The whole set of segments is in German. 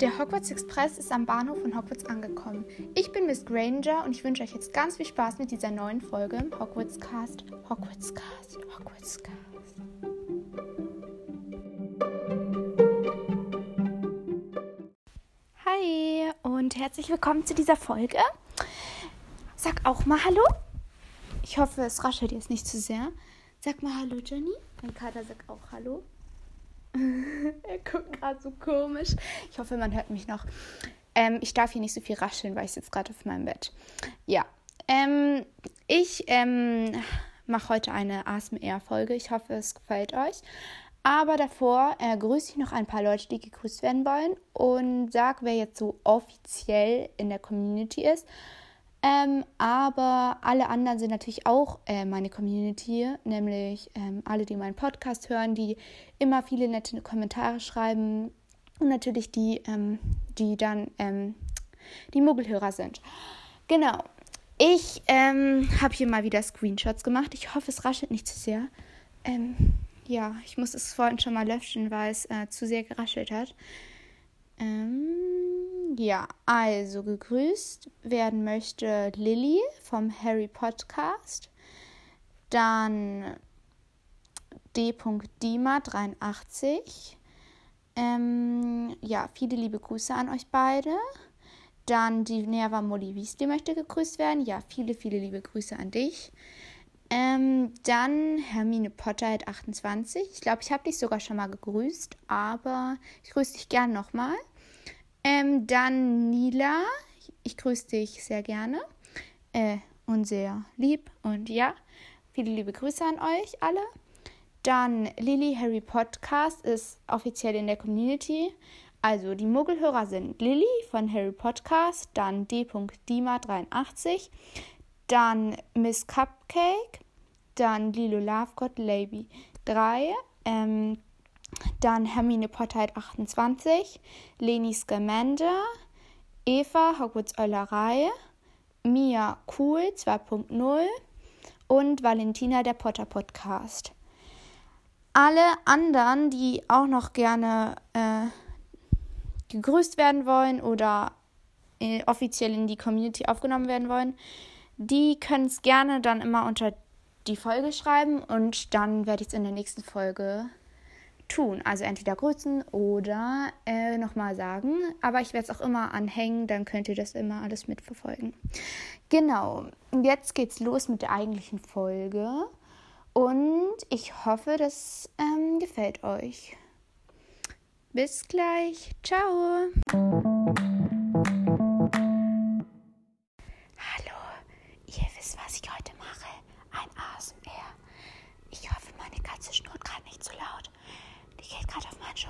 Der Hogwarts Express ist am Bahnhof von Hogwarts angekommen. Ich bin Miss Granger und ich wünsche euch jetzt ganz viel Spaß mit dieser neuen Folge im Hogwarts Cast. Hogwarts Cast, Hogwarts Cast. Hi und herzlich willkommen zu dieser Folge. Sag auch mal Hallo. Ich hoffe, es raschelt jetzt nicht zu sehr. Sag mal Hallo, Jenny. Mein Kater sagt auch Hallo. er guckt gerade so komisch. Ich hoffe, man hört mich noch. Ähm, ich darf hier nicht so viel rascheln, weil ich sitze gerade auf meinem Bett. Ja. Ähm, ich ähm, mache heute eine ASMR-Folge. Ich hoffe, es gefällt euch. Aber davor äh, grüße ich noch ein paar Leute, die gegrüßt werden wollen und sage, wer jetzt so offiziell in der Community ist. Ähm, aber alle anderen sind natürlich auch äh, meine Community, nämlich ähm, alle, die meinen Podcast hören, die immer viele nette Kommentare schreiben und natürlich die, ähm, die dann ähm, die Muggelhörer sind. Genau. Ich ähm, habe hier mal wieder Screenshots gemacht. Ich hoffe, es raschelt nicht zu sehr. Ähm, ja, ich muss es vorhin schon mal löschen, weil es äh, zu sehr geraschelt hat. Ähm, ja, also gegrüßt werden möchte Lilly vom Harry Podcast, dann D.Dima83. Ähm, ja, viele liebe Grüße an euch beide. Dann die Nerva Molly Weasley möchte gegrüßt werden. Ja, viele, viele liebe Grüße an dich. Ähm, dann Hermine Potter 28. Ich glaube, ich habe dich sogar schon mal gegrüßt, aber ich grüße dich gern nochmal. Ähm, dann Nila. Ich grüße dich sehr gerne äh, und sehr lieb. Und ja, viele liebe Grüße an euch alle. Dann Lilly Harry Podcast ist offiziell in der Community. Also die Muggelhörer sind Lilly von Harry Podcast, dann D.Dima83, dann Miss Cupcake, dann Lilo Lovegood Lady 3, ähm, dann Hermine Potter 28, Leni Scamander, Eva Hogwarts Eulerei, Mia Cool 2.0 und Valentina der Potter Podcast. Alle anderen, die auch noch gerne äh, gegrüßt werden wollen oder äh, offiziell in die Community aufgenommen werden wollen, die können es gerne dann immer unter die Folge schreiben und dann werde ich es in der nächsten Folge tun. Also entweder grüßen oder äh, nochmal sagen. Aber ich werde es auch immer anhängen, dann könnt ihr das immer alles mitverfolgen. Genau, jetzt geht's los mit der eigentlichen Folge. Und ich hoffe, das ähm, gefällt euch. Bis gleich. Ciao.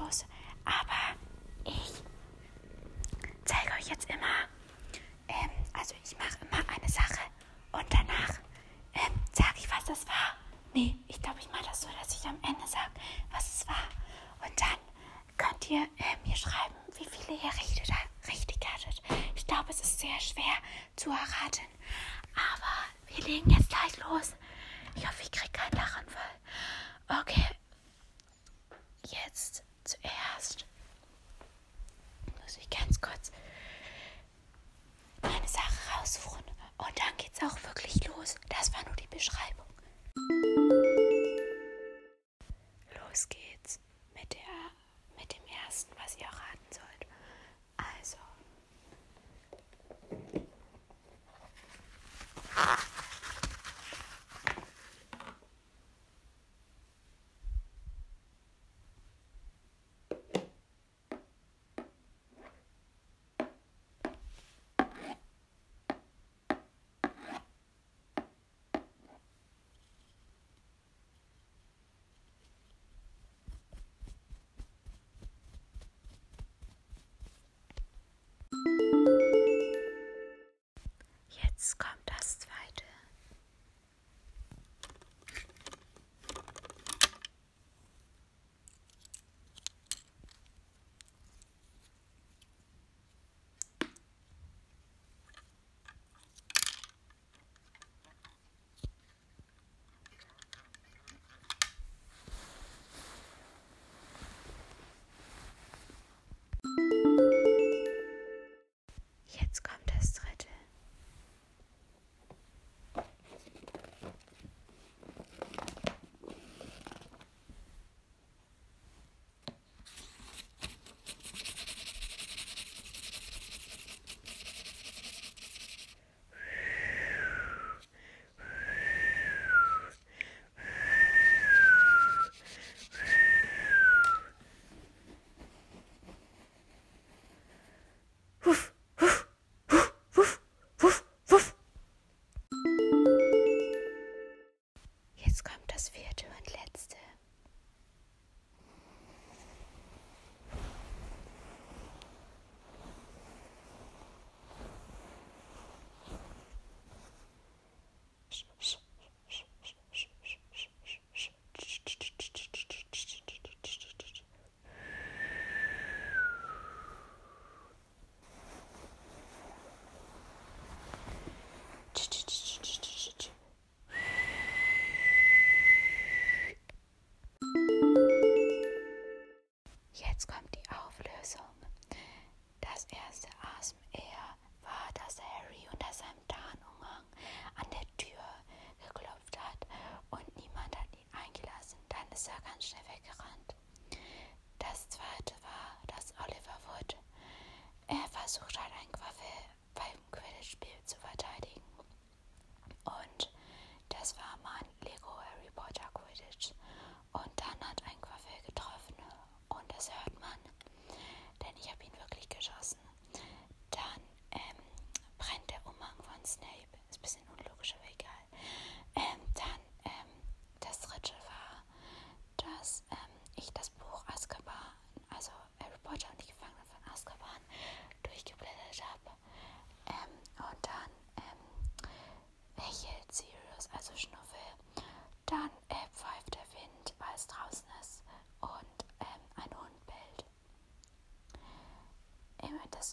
Schoß. Aber ich zeige euch jetzt immer, ähm, also ich mache immer eine Sache und danach ähm, sage ich, was das war. Nee, ich glaube, ich mache das so, dass ich am Ende sage, was es war. Und dann könnt ihr äh, mir schreiben, wie viele ihr richtig, richtig hattet. Ich glaube, es ist sehr schwer zu erraten. Aber wir legen jetzt gleich los. Ich hoffe, ich kriege keinen Lachanfall. Okay.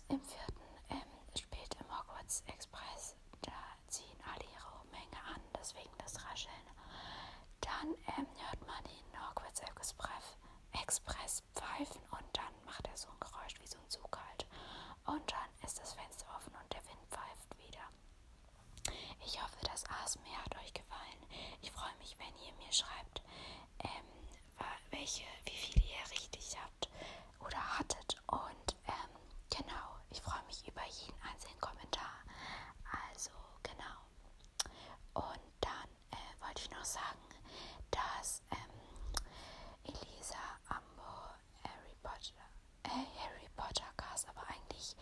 Im, vierten ähm, spielt im Hogwarts Express. Da ziehen alle ihre Menge an, deswegen das Rascheln. Dann ähm, hört man den Hogwarts Express, Express pfeifen und dann macht er so ein Geräusch wie so ein Zug halt. Und dann ist das Fenster offen und der Wind pfeift wieder. Ich hoffe, das ASMR hat euch gefallen. Ich freue mich, wenn ihr mir schreibt, ähm, welche, wie viele ihr richtig habt oder hattet. Und ähm, genau, ich freue mich über jeden einzelnen Kommentar. Also genau. Und dann äh, wollte ich noch sagen, dass ähm, Elisa Ambo Harry Potter, äh, Harry Potter Cast, aber eigentlich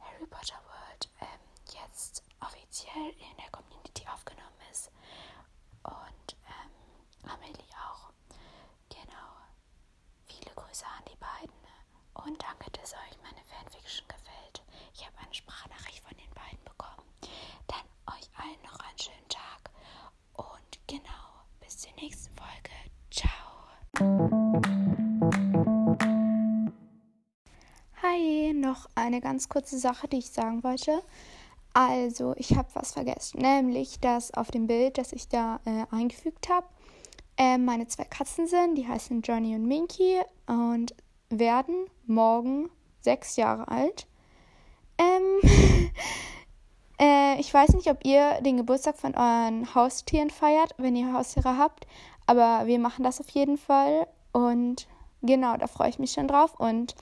Harry Potter World ähm, jetzt offiziell in der Community aufgenommen ist. Und ähm, Amelie auch. Genau. Viele Grüße an die beiden. Und danke, dass euch meine Fanfiction gefällt. Ich habe eine Sprachnachricht von den beiden bekommen. Dann euch allen noch einen schönen Tag. Und genau, bis zur nächsten Folge. Ciao. Hi, noch eine ganz kurze Sache, die ich sagen wollte. Also, ich habe was vergessen, nämlich, dass auf dem Bild, das ich da äh, eingefügt habe, äh, meine zwei Katzen sind. Die heißen Johnny und Minky und werden morgen sechs Jahre alt. Ähm, äh, ich weiß nicht, ob ihr den Geburtstag von euren Haustieren feiert, wenn ihr Haustiere habt, aber wir machen das auf jeden Fall und genau, da freue ich mich schon drauf und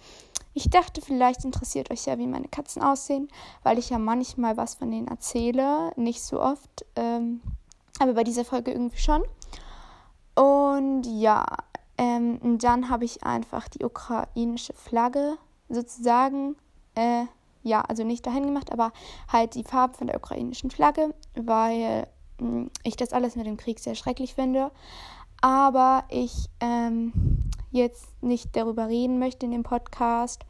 ich dachte, vielleicht interessiert euch ja, wie meine Katzen aussehen, weil ich ja manchmal was von denen erzähle, nicht so oft, ähm, aber bei dieser Folge irgendwie schon. Und ja, ähm, dann habe ich einfach die ukrainische Flagge sozusagen, äh, ja, also nicht dahin gemacht, aber halt die Farben von der ukrainischen Flagge, weil hm, ich das alles mit dem Krieg sehr schrecklich finde. Aber ich ähm, jetzt nicht darüber reden möchte in dem Podcast,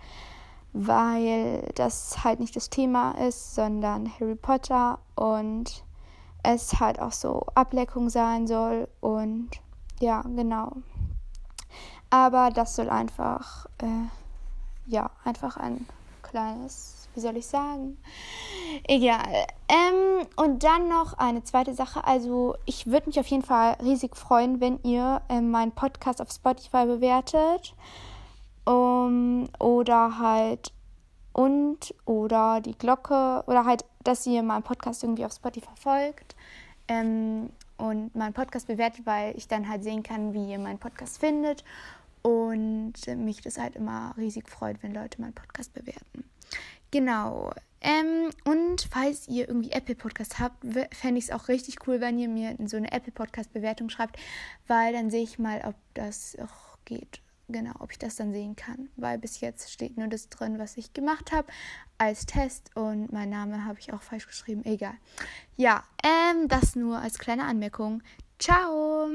weil das halt nicht das Thema ist, sondern Harry Potter und es halt auch so Ableckung sein soll und ja, genau. Aber das soll einfach, äh, ja, einfach ein kleines, wie soll ich sagen? Egal. Ähm, und dann noch eine zweite Sache. Also, ich würde mich auf jeden Fall riesig freuen, wenn ihr ähm, meinen Podcast auf Spotify bewertet. Um, oder halt und oder die Glocke oder halt, dass ihr meinen Podcast irgendwie auf Spotify folgt. Ähm, und meinen Podcast bewertet, weil ich dann halt sehen kann, wie ihr meinen Podcast findet. Und mich das halt immer riesig freut, wenn Leute meinen Podcast bewerten. Genau. Ähm, und falls ihr irgendwie Apple Podcast habt, fände ich es auch richtig cool, wenn ihr mir so eine Apple Podcast Bewertung schreibt, weil dann sehe ich mal, ob das auch geht. Genau, ob ich das dann sehen kann, weil bis jetzt steht nur das drin, was ich gemacht habe als Test und mein Name habe ich auch falsch geschrieben. Egal. Ja, ähm, das nur als kleine Anmerkung. Ciao.